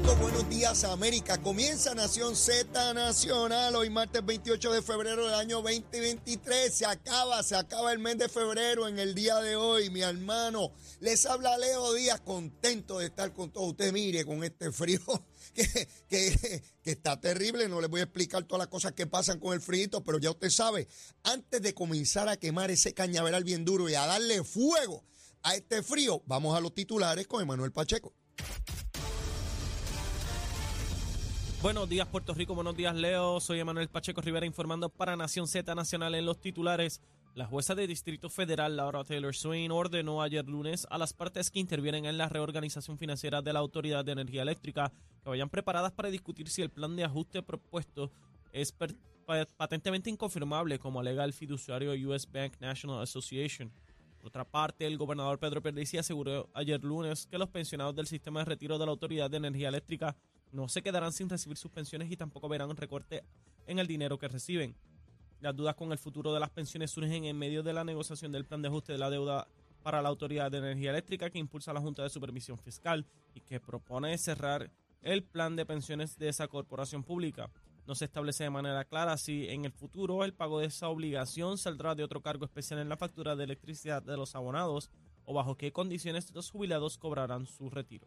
Buenos días América. Comienza Nación Z Nacional hoy martes 28 de febrero del año 2023. Se acaba, se acaba el mes de febrero en el día de hoy, mi hermano. Les habla Leo Díaz, contento de estar con todos ustedes. Mire, con este frío que, que, que está terrible. No les voy a explicar todas las cosas que pasan con el frío, pero ya usted sabe, antes de comenzar a quemar ese cañaveral bien duro y a darle fuego a este frío, vamos a los titulares con Emanuel Pacheco. Buenos días Puerto Rico, buenos días Leo, soy Emanuel Pacheco Rivera informando para Nación Z Nacional en los titulares. La jueza de Distrito Federal Laura Taylor Swain ordenó ayer lunes a las partes que intervienen en la reorganización financiera de la Autoridad de Energía Eléctrica que vayan preparadas para discutir si el plan de ajuste propuesto es patentemente inconfirmable como alega el fiduciario US Bank National Association. Por otra parte, el gobernador Pedro Pierluisi aseguró ayer lunes que los pensionados del sistema de retiro de la Autoridad de Energía Eléctrica no se quedarán sin recibir sus pensiones y tampoco verán un recorte en el dinero que reciben. Las dudas con el futuro de las pensiones surgen en medio de la negociación del plan de ajuste de la deuda para la Autoridad de Energía Eléctrica que impulsa la Junta de Supervisión Fiscal y que propone cerrar el plan de pensiones de esa corporación pública. No se establece de manera clara si en el futuro el pago de esa obligación saldrá de otro cargo especial en la factura de electricidad de los abonados o bajo qué condiciones los jubilados cobrarán su retiro.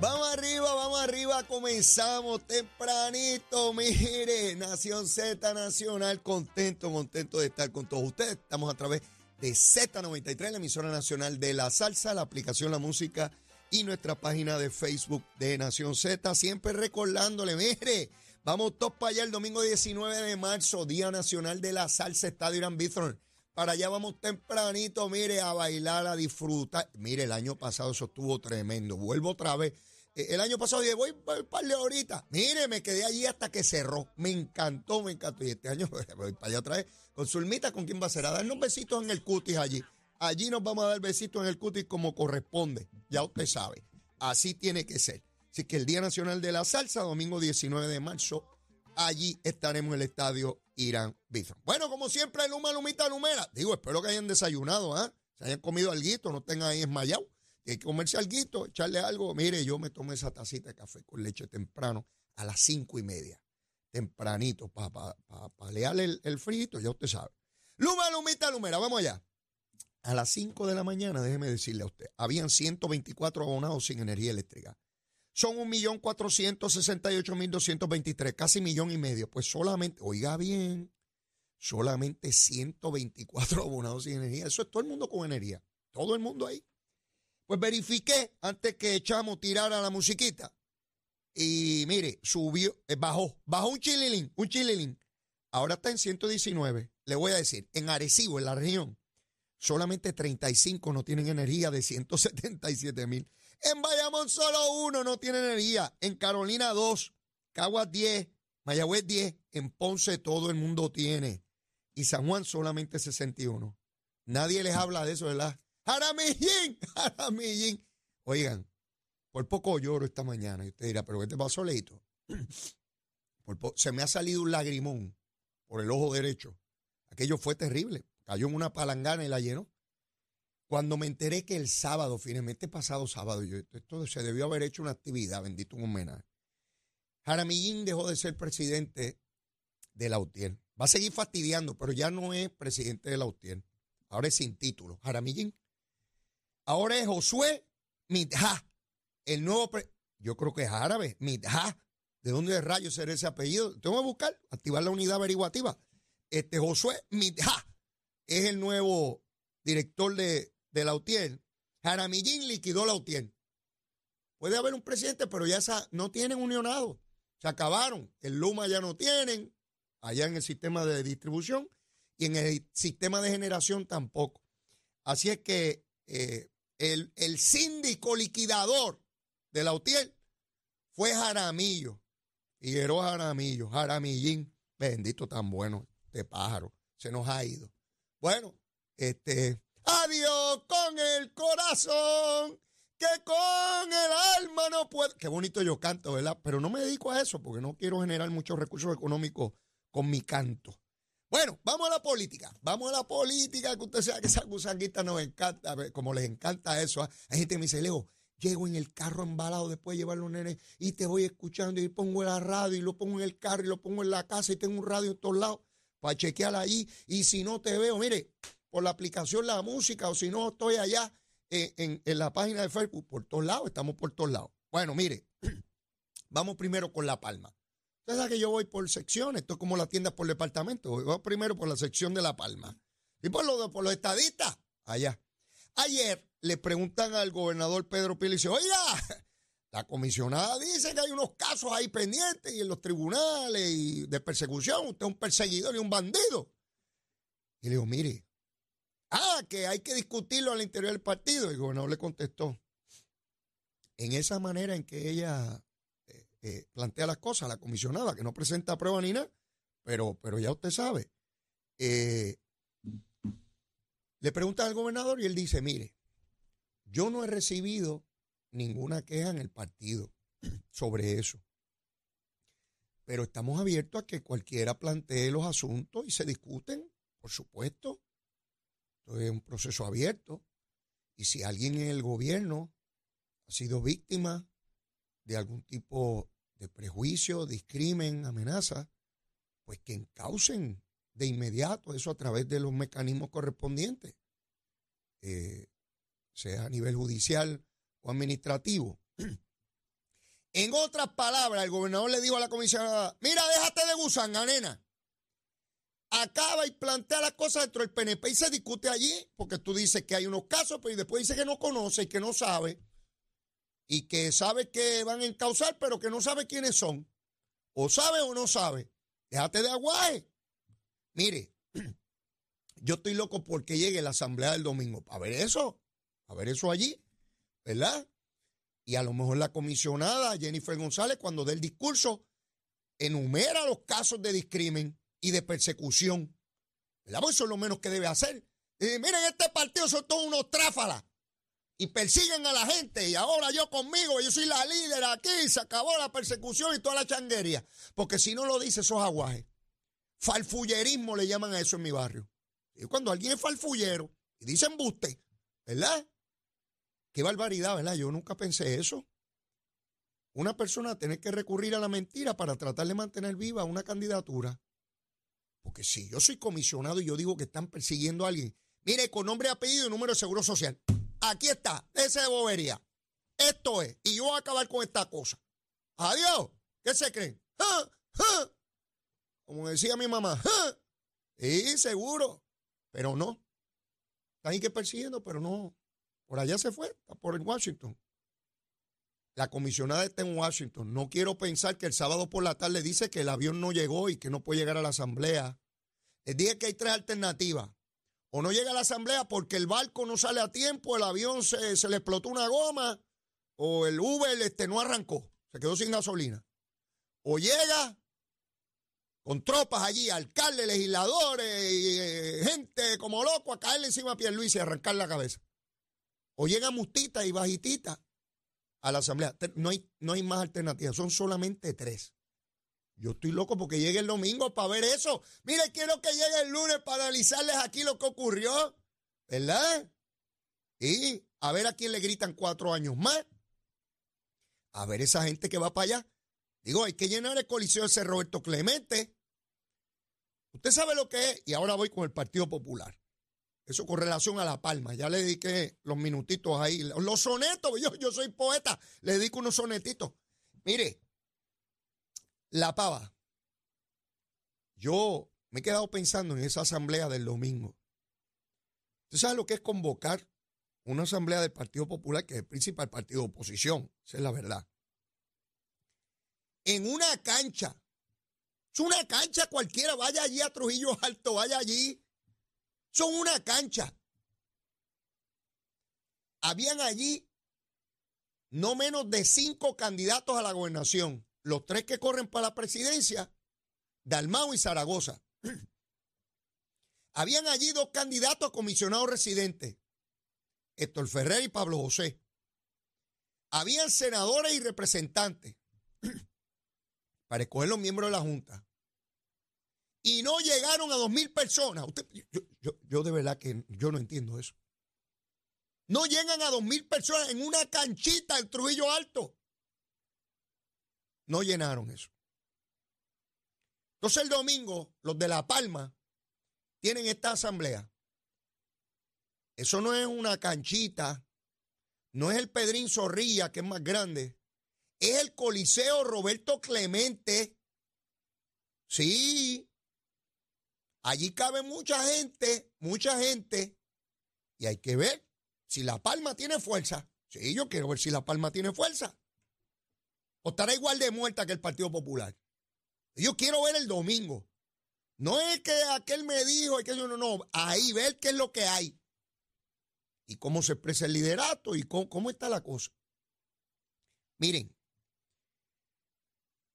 Vamos arriba, vamos arriba, comenzamos tempranito, mire, Nación Z Nacional, contento, contento de estar con todos ustedes. Estamos a través de Z93, la emisora nacional de la salsa, la aplicación La Música y nuestra página de Facebook de Nación Z, siempre recordándole, mire, vamos todos para allá el domingo 19 de marzo, Día Nacional de la Salsa, Estadio Irán Bithorn. Para allá vamos tempranito, mire, a bailar, a disfrutar. Mire, el año pasado eso estuvo tremendo. Vuelvo otra vez. Eh, El año pasado dije, voy para par de horitas. Mire, me quedé allí hasta que cerró. Me encantó, me encantó. Y este año voy para allá otra vez. Con Zulmita, ¿con quién va a ser? A darnos besitos en el cutis allí. Allí nos vamos a dar besitos en el cutis como corresponde. Ya usted sabe. Así tiene que ser. Así que el Día Nacional de la Salsa, domingo 19 de marzo, allí estaremos en el estadio Irán Bithorn. Bueno, como siempre, Luma, Lumita, Lumera. Digo, espero que hayan desayunado, ¿ah? Se hayan comido alguito, no estén ahí esmayados. Hay que comerse alguito, echarle algo. Mire, yo me tomé esa tacita de café con leche temprano a las cinco y media. Tempranito, para pa, pa, palearle el, el frito, ya usted sabe. Luma, Lumita, Lumera, vamos allá. A las 5 de la mañana, déjeme decirle a usted, habían 124 abonados sin energía eléctrica. Son 1.468.223, casi millón y medio. Pues solamente, oiga bien, solamente 124 abonados sin energía. Eso es todo el mundo con energía. Todo el mundo ahí. Pues verifiqué antes que echamos tirar a la musiquita. Y mire, subió, eh, bajó, bajó un chililín, un chililín. Ahora está en 119. Le voy a decir, en Arecibo, en la región, solamente 35 no tienen energía de 177 mil. En Bayamón solo uno no tiene energía. En Carolina dos, Caguas 10, Mayagüez 10. En Ponce todo el mundo tiene. Y San Juan solamente 61. Nadie les habla de eso, ¿verdad? Jaramillín, Jaramillín. Oigan, por poco lloro esta mañana. Y usted dirá, ¿pero qué te pasó, Leito? Se me ha salido un lagrimón por el ojo derecho. Aquello fue terrible. Cayó en una palangana y la llenó. Cuando me enteré que el sábado, finalmente pasado sábado, yo, esto se debió haber hecho una actividad, bendito un homenaje. Jaramillín dejó de ser presidente de la UTIER. Va a seguir fastidiando, pero ya no es presidente de la UTIER. Ahora es sin título. Jaramillín. Ahora es Josué Midja, el nuevo. pre- yo creo que es árabe. Midja. ¿De dónde rayos será ese apellido? Tengo que buscar, activar la unidad averiguativa. Este Josué Mitja es el nuevo director de, de la UTIER. Jaramillín liquidó la UTIER. Puede haber un presidente, pero ya no tienen unionado. Se acabaron. El Luma ya no tienen, allá en el sistema de distribución, y en el sistema de generación tampoco. Así es que eh, el, el, síndico liquidador de la UTIER fue Jaramillo. Figueroa Jaramillo, Jaramillín. Bendito tan bueno, este pájaro. Se nos ha ido. Bueno, este. Adiós con el corazón, que con el alma no puedo. Qué bonito yo canto, ¿verdad? Pero no me dedico a eso porque no quiero generar muchos recursos económicos con mi canto. Bueno, vamos a la política. Vamos a la política, que usted sabe que esa gusanguita nos encanta, como les encanta eso. ¿ah? Hay gente que me dice, Leo, llego en el carro embalado después de llevar los nenes y te voy escuchando y pongo la radio y lo pongo en el carro y lo pongo en la casa y tengo un radio en todos lados para chequear ahí. Y si no te veo, mire, por la aplicación La Música o si no estoy allá en, en la página de Facebook, por todos lados, estamos por todos lados. Bueno, mire, vamos primero con La Palma. Usted sabe que yo voy por secciones, esto es como la tienda por departamento. Voy primero por la sección de La Palma. Y por, lo, por los estadistas, allá. Ayer le preguntan al gobernador Pedro Pili y dice, oiga, la comisionada dice que hay unos casos ahí pendientes y en los tribunales y de persecución. Usted es un perseguidor y un bandido. Y le digo, mire, ah, que hay que discutirlo al interior del partido. Y el gobernador le contestó, en esa manera en que ella eh, plantea las cosas, la comisionada, que no presenta prueba ni nada, pero, pero ya usted sabe. Eh, le pregunta al gobernador y él dice, mire, yo no he recibido ninguna queja en el partido sobre eso. Pero estamos abiertos a que cualquiera plantee los asuntos y se discuten, por supuesto. Es un proceso abierto. Y si alguien en el gobierno ha sido víctima de algún tipo de prejuicio, discrimen, amenaza, pues que encaucen de inmediato eso a través de los mecanismos correspondientes, eh, sea a nivel judicial o administrativo. En otras palabras, el gobernador le dijo a la comisionada, mira, déjate de gusanga, nena. Acaba y plantea las cosas dentro del PNP y se discute allí, porque tú dices que hay unos casos, pero después dice que no conoce y que no sabe y que sabe que van a encauzar, pero que no sabe quiénes son. O sabe o no sabe. Déjate de aguaje. Mire, yo estoy loco porque llegue la asamblea del domingo. A ver eso, a ver eso allí, ¿verdad? Y a lo mejor la comisionada Jennifer González, cuando dé el discurso, enumera los casos de discrimen y de persecución. ¿Verdad? Pues eso es lo menos que debe hacer. Y miren, este partido son todos unos tráfalas y persiguen a la gente y ahora yo conmigo, yo soy la líder aquí, se acabó la persecución y toda la changuería. Porque si no lo dice, esos aguajes. Falfullerismo le llaman a eso en mi barrio. Y cuando alguien es falfullero y dice embuste, ¿verdad? Qué barbaridad, ¿verdad? Yo nunca pensé eso. Una persona tiene que recurrir a la mentira para tratar de mantener viva una candidatura. Porque si yo soy comisionado y yo digo que están persiguiendo a alguien, mire, con nombre, apellido y número de seguro social. Aquí está, ese de bobería. Esto es, y yo voy a acabar con esta cosa. Adiós. ¿Qué se creen? Como decía mi mamá, sí, seguro, pero no. Están ahí que persiguiendo, pero no. Por allá se fue, por Washington. La comisionada está en Washington. No quiero pensar que el sábado por la tarde dice que el avión no llegó y que no puede llegar a la asamblea. Les dije que hay tres alternativas o no llega a la asamblea porque el barco no sale a tiempo, el avión se, le explotó una goma, o el Uber este, no arrancó, se quedó sin gasolina. O llega con tropas allí, alcaldes, legisladores, y, eh, gente como loco a caerle encima a Pierluisi y arrancar la cabeza. O llega Mustita y Bajitita a la asamblea. No hay, no hay más alternativas, son solamente tres. Yo estoy loco porque llegue el domingo para ver eso. Mire, quiero que llegue el lunes para analizarles aquí lo que ocurrió. ¿Verdad? Y a ver a quién le gritan cuatro años más. A ver esa gente que va para allá. Digo, hay que llenar el coliseo ese Roberto Clemente. Usted sabe lo que es. Y ahora voy con el Partido Popular. Eso con relación a La Palma. Ya le dediqué los minutitos ahí. Los sonetos. Yo, yo soy poeta. Le dedico unos sonetitos. Mire, La pava. Yo me he quedado pensando en esa asamblea del domingo. ¿Usted sabe lo que es convocar una asamblea del Partido Popular, que es el principal partido de oposición? Esa es la verdad. En una cancha. Es una cancha cualquiera. Vaya allí a Trujillo Alto, vaya allí. Son una cancha. Habían allí no menos de cinco candidatos a la gobernación. Los tres que corren para la presidencia, Dalmau y Zaragoza. Habían allí dos candidatos a comisionados residentes, Héctor Ferrer y Pablo José. Habían senadores y representantes para escoger los miembros de la Junta. Y no llegaron a dos mil personas. Yo, de verdad que yo no entiendo eso. No llegan a dos mil personas en una canchita en Trujillo Alto. No llenaron eso. Entonces el domingo, los de La Palma tienen esta asamblea. Eso no es una canchita, no es el Pedrín Zorrilla, que es más grande, es el Coliseo Roberto Clemente. Sí, allí cabe mucha gente, mucha gente, y hay que ver si La Palma tiene fuerza. Sí, yo quiero ver si La Palma tiene fuerza. O estará igual de muerta que el Partido Popular. Yo quiero ver el domingo. No es que aquel me dijo, que yo no, no. Ahí ver qué es lo que hay. Y cómo se expresa el liderato y cómo, cómo está la cosa. Miren,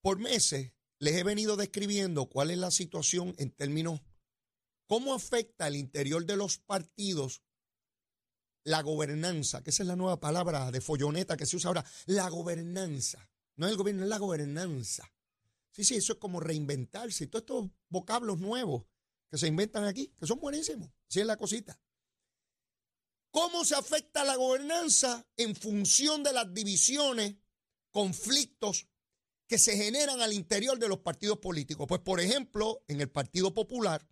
por meses les he venido describiendo cuál es la situación en términos, cómo afecta al interior de los partidos la gobernanza, que esa es la nueva palabra de folloneta que se usa ahora, la gobernanza. No es el gobierno, es la gobernanza. Sí, sí, eso es como reinventarse. Todos estos vocablos nuevos que se inventan aquí, que son buenísimos. Así es la cosita. ¿Cómo se afecta la gobernanza en función de las divisiones, conflictos que se generan al interior de los partidos políticos? Pues, por ejemplo, en el Partido Popular,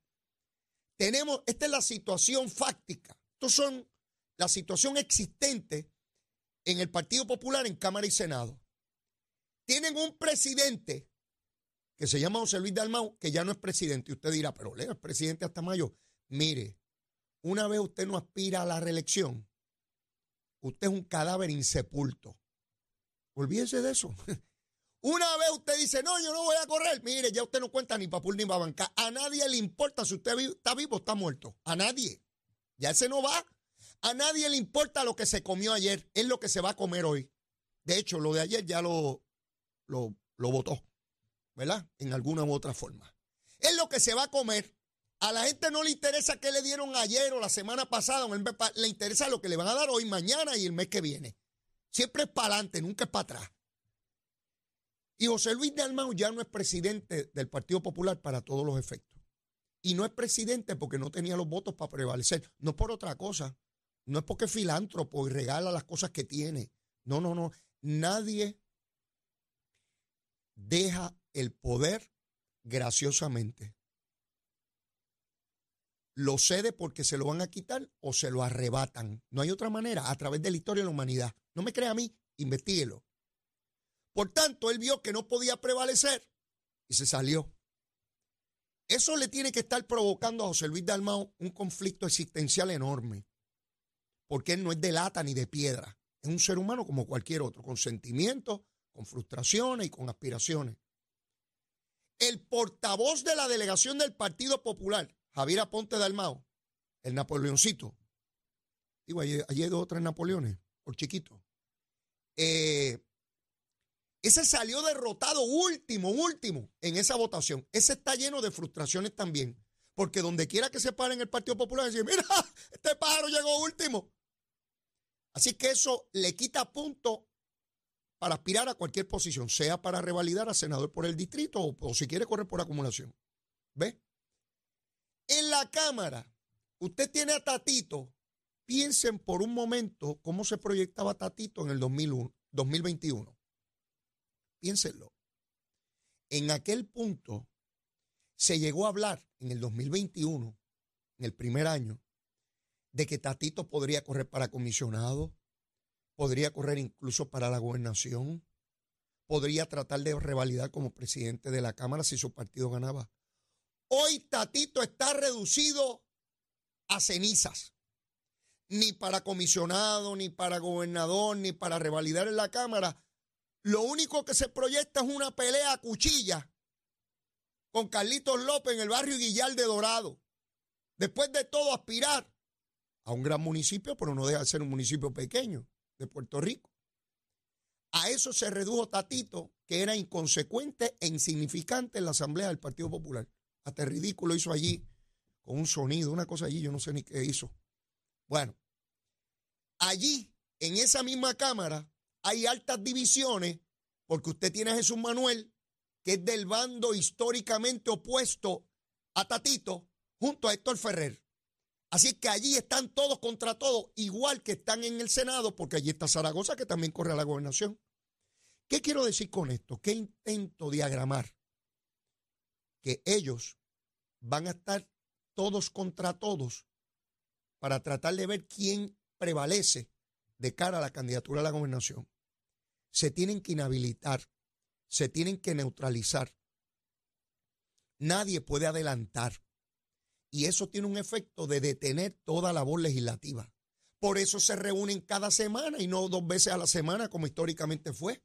tenemos, esta es la situación fáctica. Estos son la situación existente en el Partido Popular en Cámara y Senado. Tienen un presidente que se llama José Luis Dalmau, que ya no es presidente. Y usted dirá, pero Leo es presidente hasta mayo. Mire, una vez usted no aspira a la reelección, usted es un cadáver insepulto. Olvídese de eso. Una vez usted dice, no, yo no voy a correr. Mire, ya usted no cuenta ni para ni para banca. A nadie le importa si usted está vivo o está muerto. A nadie. Ya ese no va. A nadie le importa lo que se comió ayer, es lo que se va a comer hoy. De hecho, lo de ayer ya lo, lo, lo votó, ¿verdad? En alguna u otra forma. Es lo que se va a comer. A la gente no le interesa qué le dieron ayer o la semana pasada, le interesa lo que le van a dar hoy, mañana y el mes que viene. Siempre es para adelante, nunca es para atrás. Y José Luis de Almao ya no es presidente del Partido Popular para todos los efectos. Y no es presidente porque no tenía los votos para prevalecer, no por otra cosa. No es porque es filántropo y regala las cosas que tiene. No, no, no. Nadie deja el poder graciosamente. Lo cede porque se lo van a quitar o se lo arrebatan. No hay otra manera a través de la historia de la humanidad. No me crea a mí, investiguelo. Por tanto, él vio que no podía prevalecer y se salió. Eso le tiene que estar provocando a José Luis Dalmao un conflicto existencial enorme porque él no es de lata ni de piedra. Es un ser humano como cualquier otro, con sentimientos, con frustraciones y con aspiraciones. El portavoz de la delegación del Partido Popular, Javier Aponte Dalmao, el Napoleoncito. Digo, allí, dos o tres Napoleones, por chiquito. Eh, ese salió derrotado último, último en esa votación. Ese está lleno de frustraciones también. Porque donde quiera que se pare en el Partido Popular, decir, mira, este pájaro llegó último. Así que eso le quita punto para aspirar a cualquier posición, sea para revalidar a senador por el distrito o, si quiere correr por acumulación. ¿Ve? En la Cámara, usted tiene a Tatito. Piensen por un momento cómo se proyectaba Tatito en el 2001, 2021. Piénsenlo. En aquel punto se llegó a hablar en el 2021, en el primer año, de que Tatito podría correr para comisionado, podría correr incluso para la gobernación, podría tratar de revalidar como presidente de la Cámara si su partido ganaba. Hoy Tatito está reducido a cenizas. Ni para comisionado, ni para gobernador, ni para revalidar en la Cámara. Lo único que se proyecta es una pelea a cuchilla con Carlitos López en el barrio Guillar de Dorado. Después de todo, aspirar a un gran municipio, pero no deja de ser un municipio pequeño de Puerto Rico. A eso se redujo Tatito, que era inconsecuente e insignificante en la Asamblea del Partido Popular. Hasta ridículo hizo allí con un sonido, una cosa allí, yo no sé ni qué hizo. Bueno, allí, en esa misma Cámara, hay altas divisiones, porque usted tiene a Jesús Manuel, que es del bando históricamente opuesto a Tatito, junto a Héctor Ferrer. Así que allí están todos contra todos, igual que están en el Senado, porque allí está Zaragoza, que también corre a la gobernación. ¿Qué quiero decir con esto? ¿Qué intento diagramar? Que ellos van a estar todos contra todos para tratar de ver quién prevalece de cara a la candidatura a la gobernación. Se tienen que inhabilitar, se tienen que neutralizar. Nadie puede adelantar y eso tiene un efecto de detener toda labor legislativa. Por eso se reúnen cada semana y no dos veces a la semana como históricamente fue.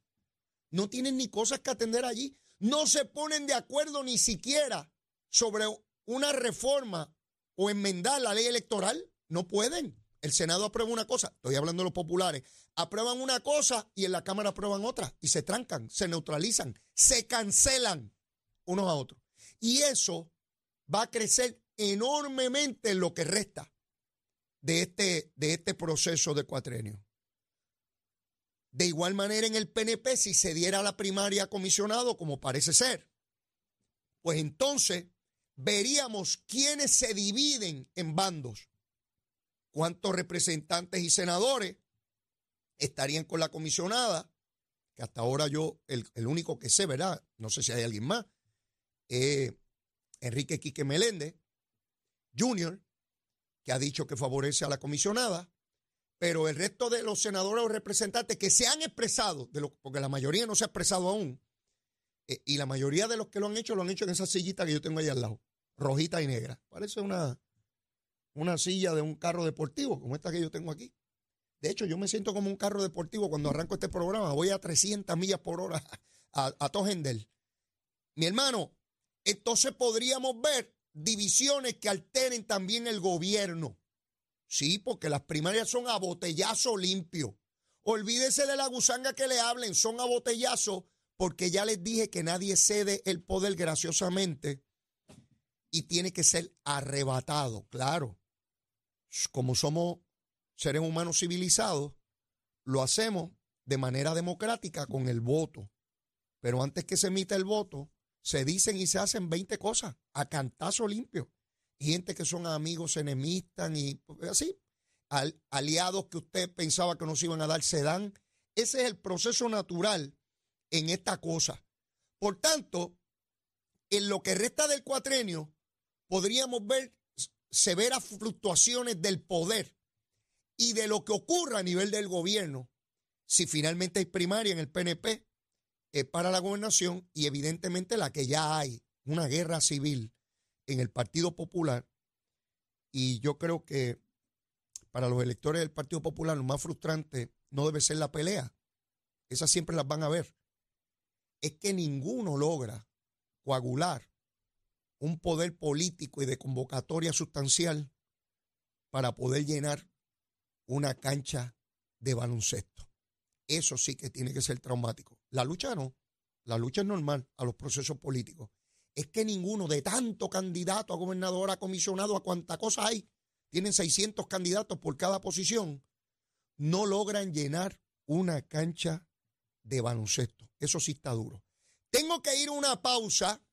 No tienen ni cosas que atender allí. No se ponen de acuerdo ni siquiera sobre una reforma o enmendar la ley electoral. No pueden. El Senado aprueba una cosa, estoy hablando de los populares, aprueban una cosa y en la Cámara aprueban otra y se trancan, se neutralizan, se cancelan unos a otros. Y eso va a crecer enormemente en lo que resta de este, de este proceso de cuatrenio. De igual manera en el PNP, si se diera la primaria comisionado, como parece ser, pues entonces veríamos quiénes se dividen en bandos, cuántos representantes y senadores estarían con la comisionada, que hasta ahora yo, el, único que sé, ¿verdad? No sé si hay alguien más, eh, Enrique Quique Meléndez, Junior, que ha dicho que favorece a la comisionada, pero el resto de los senadores o representantes que se han expresado, lo, porque la mayoría no se ha expresado aún, eh, y la mayoría de los que lo han hecho lo han hecho en esa sillita que yo tengo ahí al lado, rojita y negra. Parece una, una silla de un carro deportivo, como esta que yo tengo aquí. De hecho, yo me siento como un carro deportivo cuando arranco este programa. Voy a 300 millas por hora a, a Tojendel. Mi hermano, entonces podríamos ver divisiones que alteren también el gobierno. Sí, porque las primarias son a botellazo limpio. Olvídese de la gusanga que le hablen, son a botellazo porque ya les dije que nadie cede el poder graciosamente y tiene que ser arrebatado, claro. Como somos seres humanos civilizados, lo hacemos de manera democrática con el voto. Pero antes que se emita el voto, se dicen y se hacen 20 cosas a cantazo limpio. Gente que son amigos, se enemistan y así. aliados que usted pensaba que no se iban a dar, se dan. Ese es el proceso natural en esta cosa. Por tanto, en lo que resta del cuatrenio, podríamos ver severas fluctuaciones del poder y de lo que ocurra a nivel del gobierno si finalmente hay primaria en el PNP para la gobernación y evidentemente la que ya hay, una guerra civil en el Partido Popular. Y yo creo que para los electores del Partido Popular lo más frustrante no debe ser la pelea. Esas siempre las van a ver. Es que ninguno logra coagular un poder político y de convocatoria sustancial para poder llenar una cancha de baloncesto. Eso sí que tiene que ser traumático. La lucha no. La lucha es normal a los procesos políticos. Es que ninguno de tanto candidato a gobernador, a comisionado, a cuánta cosa hay, tienen 600 candidatos por cada posición, no logran llenar una cancha de baloncesto. Eso sí está duro. Tengo que ir a una pausa,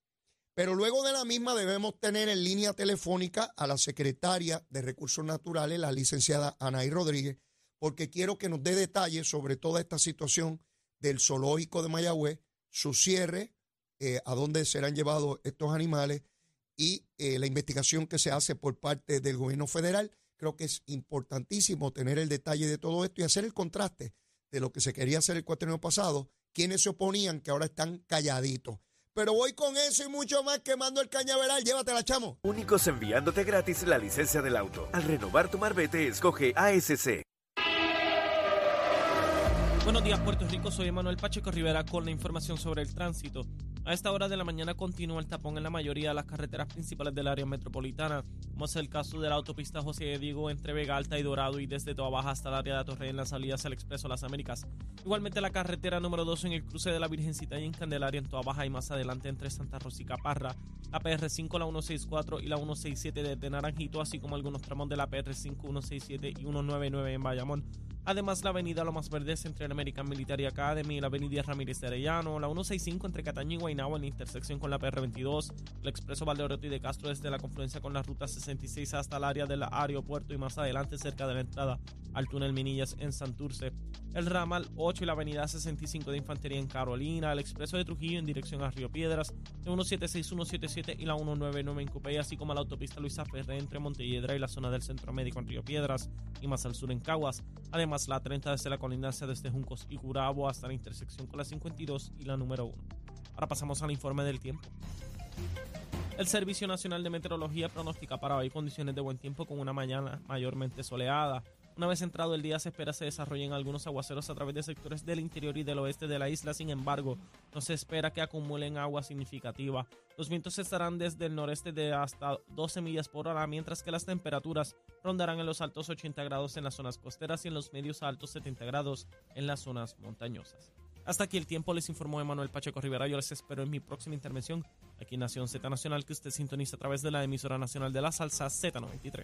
pero luego de la misma debemos tener en línea telefónica a la secretaria de Recursos Naturales, la licenciada Anaí Rodríguez, porque quiero que nos dé detalles sobre toda esta situación del zoológico de Mayagüez, su cierre, eh, a dónde serán llevados estos animales y eh, la investigación que se hace por parte del gobierno federal. Creo que es importantísimo tener el detalle de todo esto y hacer el contraste de lo que se quería hacer el cuatrenio pasado quienes se oponían, que ahora están calladitos. Pero voy con eso y mucho más quemando el cañaveral. Llévatela, chamo. Únicos enviándote gratis la licencia del auto. Al renovar tu marbete, escoge ASC. Buenos días, Puerto Rico. Soy Emanuel Pacheco Rivera con la información sobre el tránsito. A esta hora de la mañana continúa el tapón en la mayoría de las carreteras principales del área metropolitana, como es el caso de la autopista José de Diego entre Vega Alta y Dorado y desde Toa Baja hasta el área de Torre en las salidas al Expreso Las Américas. Igualmente la carretera número 2 en el cruce de la Virgencita y en Candelaria en Toa Baja y más adelante entre Santa Rosa y Caparra, la PR5, la 164 y la 167 desde Naranjito, así como algunos tramos de la PR5, 167 y 199 en Bayamón. Además, la avenida Lomas Verdes entre la American Military Academy la avenida Ramírez de Arellano, la 165 entre Cataño y Guaynabo en intersección con la PR22, el expreso Valdeoriotti de Castro desde la confluencia con la ruta 66 hasta el área del aeropuerto y más adelante cerca de la entrada al túnel Minillas en Santurce, el ramal 8 y la avenida 65 de Infantería en Carolina, el expreso de Trujillo en dirección a Río Piedras, la 176, 177 y la 199 en Cupey, así como la autopista Luisa Ferré entre Montelledra y la zona del Centro Médico en Río Piedras y más al sur en Caguas, además la 30 desde la colindancia desde Juncos y Curabo hasta la intersección con la 52 y la número 1. Ahora pasamos al informe del tiempo. El Servicio Nacional de Meteorología pronostica para hoy condiciones de buen tiempo con una mañana mayormente soleada. Una vez entrado el día se espera se desarrollen algunos aguaceros a través de sectores del interior y del oeste de la isla, sin embargo, no se espera que acumulen agua significativa. Los vientos estarán desde el noreste de hasta 12 millas por hora, mientras que las temperaturas rondarán en los altos 80 grados en las zonas costeras y en los medios altos 70 grados en las zonas montañosas. Hasta aquí el tiempo, les informó Emanuel Pacheco Rivera. Yo les espero en mi próxima intervención aquí en Nación Z Nacional, que usted sintoniza a través de la emisora nacional de la salsa Z93